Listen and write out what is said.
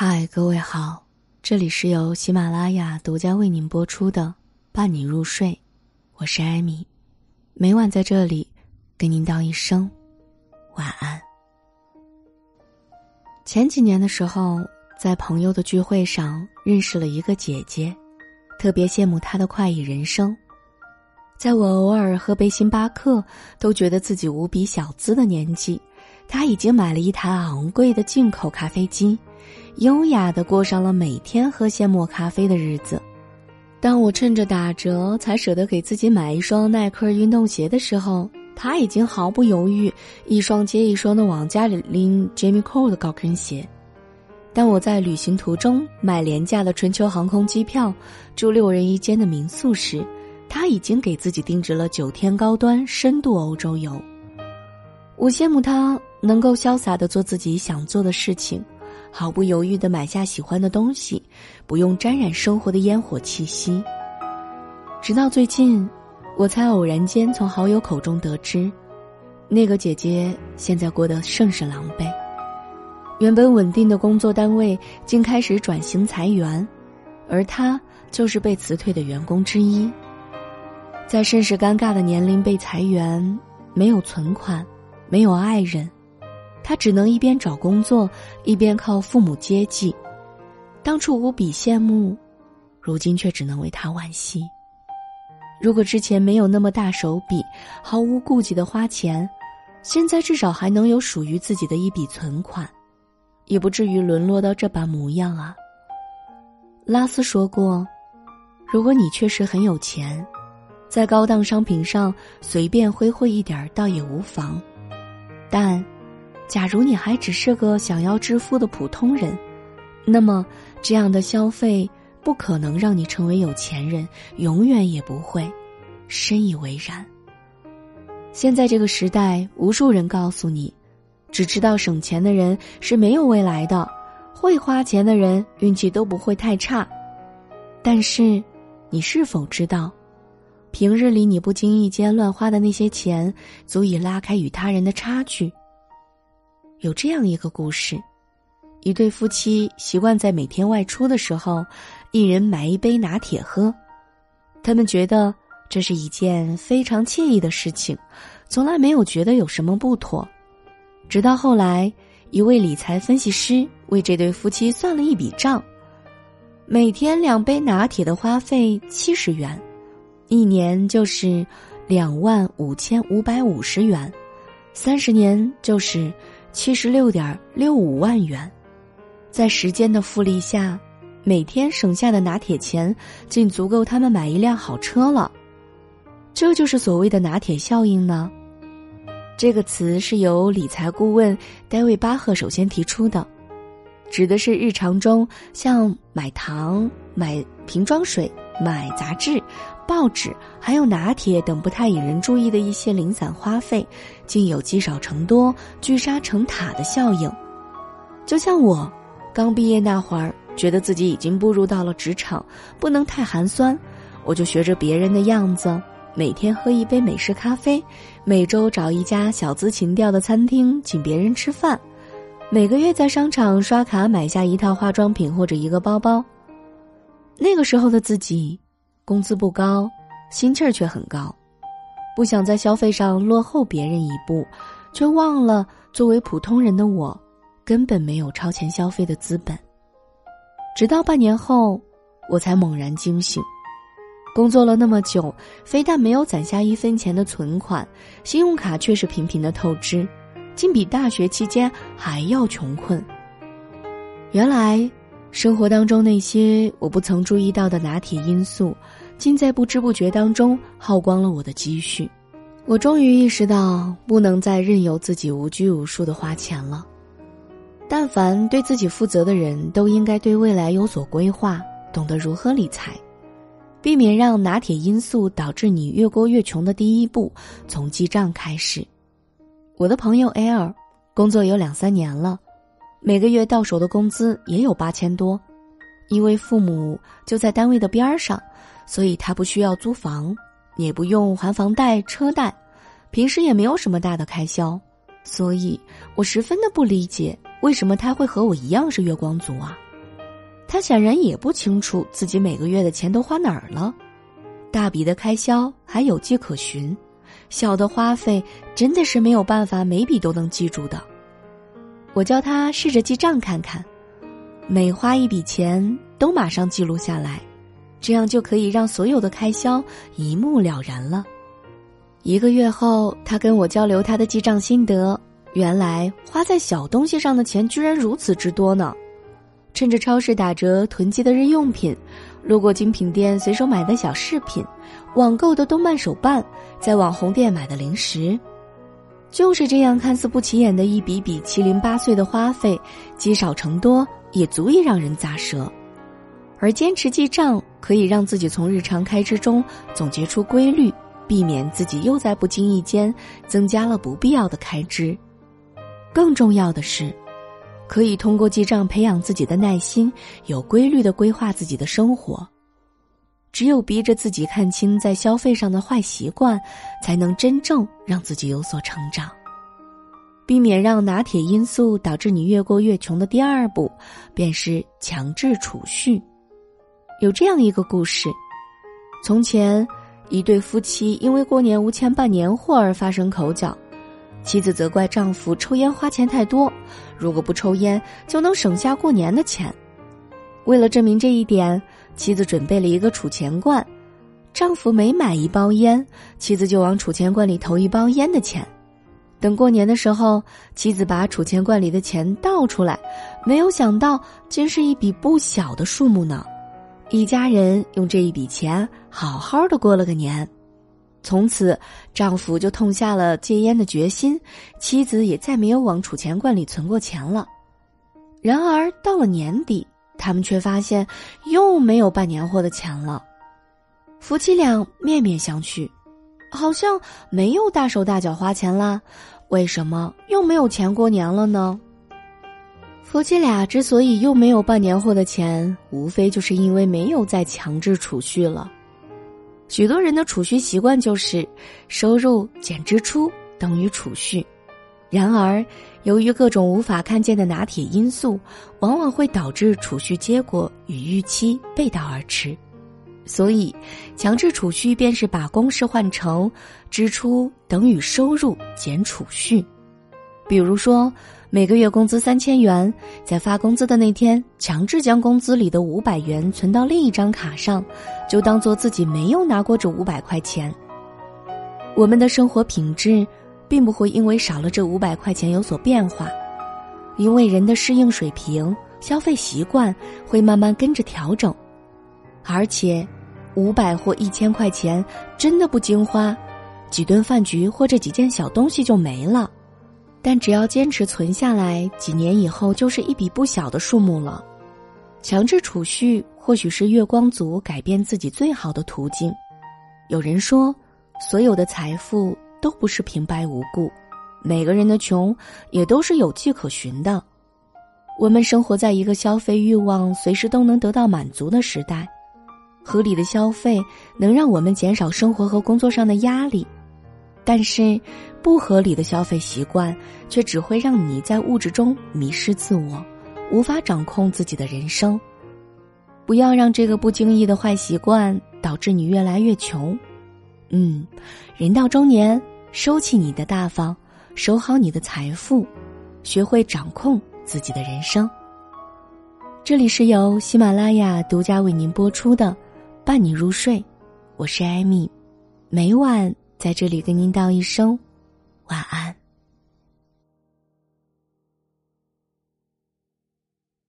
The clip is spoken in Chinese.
嗨，各位好，这里是由喜马拉雅独家为您播出的《伴你入睡》，我是艾米，每晚在这里跟您道一声晚安。前几年的时候，在朋友的聚会上认识了一个姐姐，特别羡慕她的快意人生。在我偶尔喝杯星巴克都觉得自己无比小资的年纪，她已经买了一台昂贵的进口咖啡机。优雅的过上了每天喝现磨咖啡的日子。当我趁着打折才舍得给自己买一双耐克运动鞋的时候，他已经毫不犹豫，一双接一双的往家里拎 Jamie Cole 的高跟鞋。当我在旅行途中买廉价的春秋航空机票，住六人一间的民宿时，他已经给自己定制了九天高端深度欧洲游。我羡慕他能够潇洒的做自己想做的事情。毫不犹豫的买下喜欢的东西，不用沾染生活的烟火气息。直到最近，我才偶然间从好友口中得知，那个姐姐现在过得甚是狼狈。原本稳定的工作单位竟开始转型裁员，而她就是被辞退的员工之一。在甚是尴尬的年龄被裁员，没有存款，没有爱人。他只能一边找工作，一边靠父母接济。当初无比羡慕，如今却只能为他惋惜。如果之前没有那么大手笔，毫无顾忌的花钱，现在至少还能有属于自己的一笔存款，也不至于沦落到这般模样啊。拉斯说过：“如果你确实很有钱，在高档商品上随便挥霍一点倒也无妨，但……”假如你还只是个想要致富的普通人，那么这样的消费不可能让你成为有钱人，永远也不会。深以为然。现在这个时代，无数人告诉你，只知道省钱的人是没有未来的，会花钱的人运气都不会太差。但是，你是否知道，平日里你不经意间乱花的那些钱，足以拉开与他人的差距？有这样一个故事：一对夫妻习惯在每天外出的时候，一人买一杯拿铁喝。他们觉得这是一件非常惬意的事情，从来没有觉得有什么不妥。直到后来，一位理财分析师为这对夫妻算了一笔账：每天两杯拿铁的花费七十元，一年就是两万五千五百五十元，三十年就是。七十六点六五万元，在时间的复利下，每天省下的拿铁钱竟足够他们买一辆好车了。这就是所谓的拿铁效应呢。这个词是由理财顾问戴维·巴赫首先提出的，指的是日常中像买糖、买瓶装水、买杂志。报纸还有拿铁等不太引人注意的一些零散花费，竟有积少成多、聚沙成塔的效应。就像我，刚毕业那会儿，觉得自己已经步入到了职场，不能太寒酸，我就学着别人的样子，每天喝一杯美式咖啡，每周找一家小资情调的餐厅请别人吃饭，每个月在商场刷卡买下一套化妆品或者一个包包。那个时候的自己。工资不高，心气儿却很高，不想在消费上落后别人一步，却忘了作为普通人的我，根本没有超前消费的资本。直到半年后，我才猛然惊醒。工作了那么久，非但没有攒下一分钱的存款，信用卡却是频频的透支，竟比大学期间还要穷困。原来。生活当中那些我不曾注意到的拿铁因素，竟在不知不觉当中耗光了我的积蓄。我终于意识到，不能再任由自己无拘无束的花钱了。但凡对自己负责的人，都应该对未来有所规划，懂得如何理财，避免让拿铁因素导致你越过越穷的第一步从记账开始。我的朋友 L，工作有两三年了。每个月到手的工资也有八千多，因为父母就在单位的边上，所以他不需要租房，也不用还房贷车贷，平时也没有什么大的开销，所以我十分的不理解为什么他会和我一样是月光族啊。他显然也不清楚自己每个月的钱都花哪儿了，大笔的开销还有迹可循，小的花费真的是没有办法每笔都能记住的。我教他试着记账看看，每花一笔钱都马上记录下来，这样就可以让所有的开销一目了然了。一个月后，他跟我交流他的记账心得，原来花在小东西上的钱居然如此之多呢。趁着超市打折囤积的日用品，路过精品店随手买的小饰品，网购的动漫手办，在网红店买的零食，就是这样看似不起眼的一笔笔七零八碎的花费，积少成多也足以让人咂舌。而坚持记账，可以让自己从日常开支中总结出规律，避免自己又在不经意间增加了不必要的开支。更重要的是。可以通过记账培养自己的耐心，有规律的规划自己的生活。只有逼着自己看清在消费上的坏习惯，才能真正让自己有所成长。避免让拿铁因素导致你越过越穷的第二步，便是强制储蓄。有这样一个故事：从前，一对夫妻因为过年无钱办年货而发生口角。妻子责怪丈夫抽烟花钱太多，如果不抽烟就能省下过年的钱。为了证明这一点，妻子准备了一个储钱罐，丈夫每买一包烟，妻子就往储钱罐里投一包烟的钱。等过年的时候，妻子把储钱罐里的钱倒出来，没有想到竟是一笔不小的数目呢。一家人用这一笔钱好好的过了个年。从此，丈夫就痛下了戒烟的决心，妻子也再没有往储钱罐里存过钱了。然而到了年底，他们却发现又没有办年货的钱了。夫妻俩面面相觑，好像没有大手大脚花钱啦，为什么又没有钱过年了呢？夫妻俩之所以又没有办年货的钱，无非就是因为没有再强制储蓄了。许多人的储蓄习惯就是收入减支出等于储蓄，然而由于各种无法看见的拿铁因素，往往会导致储蓄结果与预期背道而驰。所以，强制储蓄便是把公式换成支出等于收入减储蓄。比如说。每个月工资三千元，在发工资的那天，强制将工资里的五百元存到另一张卡上，就当做自己没有拿过这五百块钱。我们的生活品质，并不会因为少了这五百块钱有所变化，因为人的适应水平、消费习惯会慢慢跟着调整，而且，五百或一千块钱真的不经花，几顿饭局或者几件小东西就没了。但只要坚持存下来，几年以后就是一笔不小的数目了。强制储蓄或许是月光族改变自己最好的途径。有人说，所有的财富都不是平白无故，每个人的穷也都是有迹可循的。我们生活在一个消费欲望随时都能得到满足的时代，合理的消费能让我们减少生活和工作上的压力。但是，不合理的消费习惯却只会让你在物质中迷失自我，无法掌控自己的人生。不要让这个不经意的坏习惯导致你越来越穷。嗯，人到中年，收起你的大方，守好你的财富，学会掌控自己的人生。这里是由喜马拉雅独家为您播出的《伴你入睡》，我是艾米，每晚。在这里跟您道一声晚安。